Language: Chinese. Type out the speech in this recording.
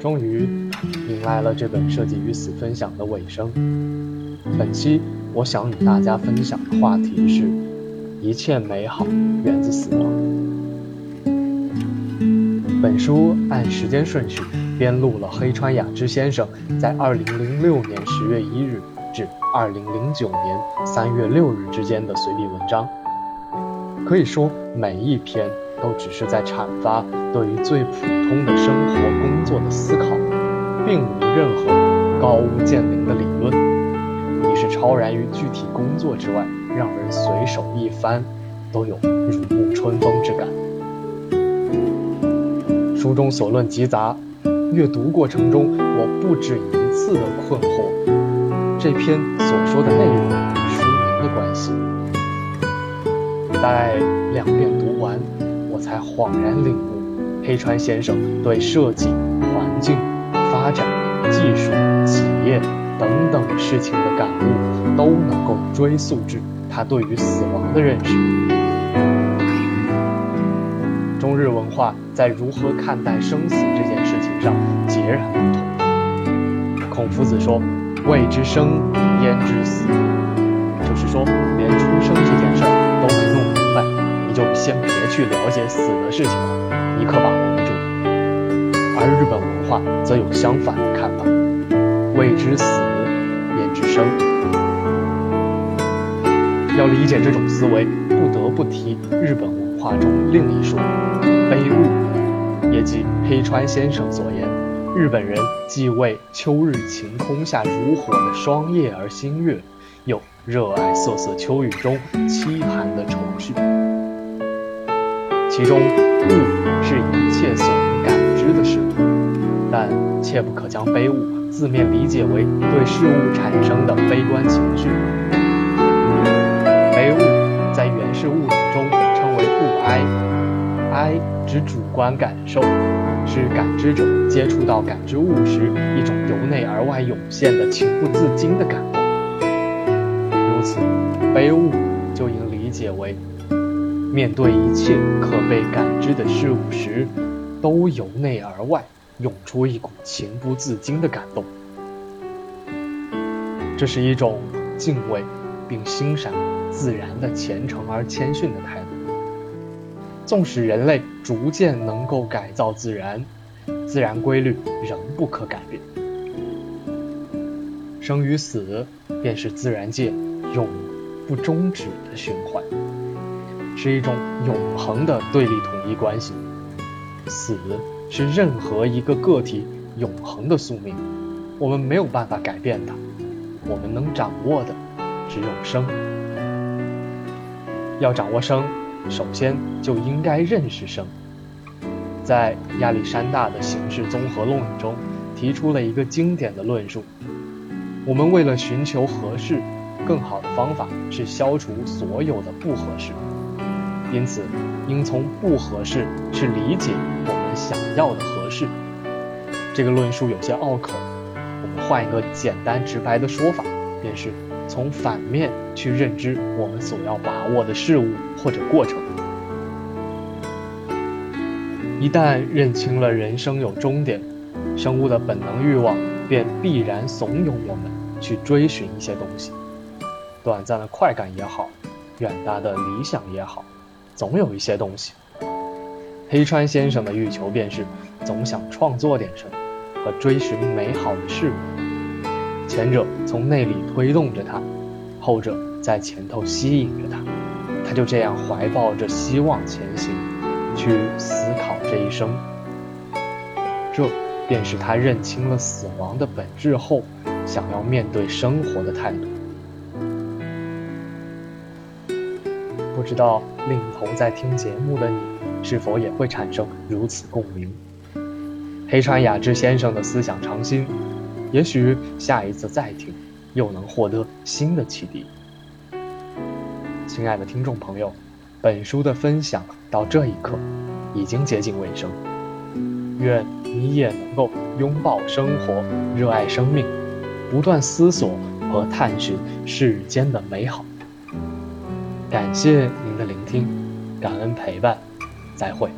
终于迎来了这本设计与死分享的尾声。本期我想与大家分享的话题是：一切美好源自死亡。本书按时间顺序编录了黑川雅之先生在2006年10月1日至2009年3月6日之间的随笔文章。可以说，每一篇都只是在阐发对于最普通的生活工作的思考，并无任何高屋建瓴的理论，你是超然于具体工作之外，让人随手一翻都有如沐春风之感。书中所论极杂，阅读过程中我不止一次的困惑：这篇所说的内容与书名的关系。待两遍读完，才恍然领悟，黑川先生对设计、环境、发展、技术、企业等等事情的感悟，都能够追溯至他对于死亡的认识。中日文化在如何看待生死这件事情上截然不同。孔夫子说：“未知生，焉知死？”就是说，连出。先别去了解死的事情了，你可把握不住。而日本文化则有相反的看法：未知死，便知生。要理解这种思维，不得不提日本文化中另一说——悲物，也即黑川先生所言：日本人既为秋日晴空下如火的霜叶而欣悦，又热爱瑟瑟秋雨中凄寒的愁绪。其中，物是一切所能感知的事物，但切不可将悲物字面理解为对事物产生的悲观情绪。悲物在原始物理中称为物哀，哀指主观感受，是感知者接触到感知物时一种由内而外涌现的情不自禁的感动。如此，悲物就应理解为。面对一切可被感知的事物时，都由内而外涌出一股情不自禁的感动。这是一种敬畏并欣赏自然的虔诚而谦逊的态度。纵使人类逐渐能够改造自然，自然规律仍不可改变。生与死便是自然界永不终止的循环。是一种永恒的对立统一关系，死是任何一个个体永恒的宿命，我们没有办法改变它，我们能掌握的只有生。要掌握生，首先就应该认识生。在亚历山大的形式综合论中，提出了一个经典的论述：我们为了寻求合适，更好的方法是消除所有的不合适。因此，应从不合适去理解我们想要的合适。这个论述有些拗口，我们换一个简单直白的说法，便是从反面去认知我们所要把握的事物或者过程。一旦认清了人生有终点，生物的本能欲望便必然怂恿我们去追寻一些东西，短暂的快感也好，远大的理想也好。总有一些东西，黑川先生的欲求便是总想创作点什么和追寻美好的事物。前者从内里推动着他，后者在前头吸引着他。他就这样怀抱着希望前行，去思考这一生。这便是他认清了死亡的本质后，想要面对生活的态度。不知道另一头在听节目的你，是否也会产生如此共鸣？黑川雅之先生的思想长新，也许下一次再听，又能获得新的启迪。亲爱的听众朋友，本书的分享到这一刻，已经接近尾声。愿你也能够拥抱生活，热爱生命，不断思索和探寻世间的美好。感谢您的聆听，感恩陪伴，再会。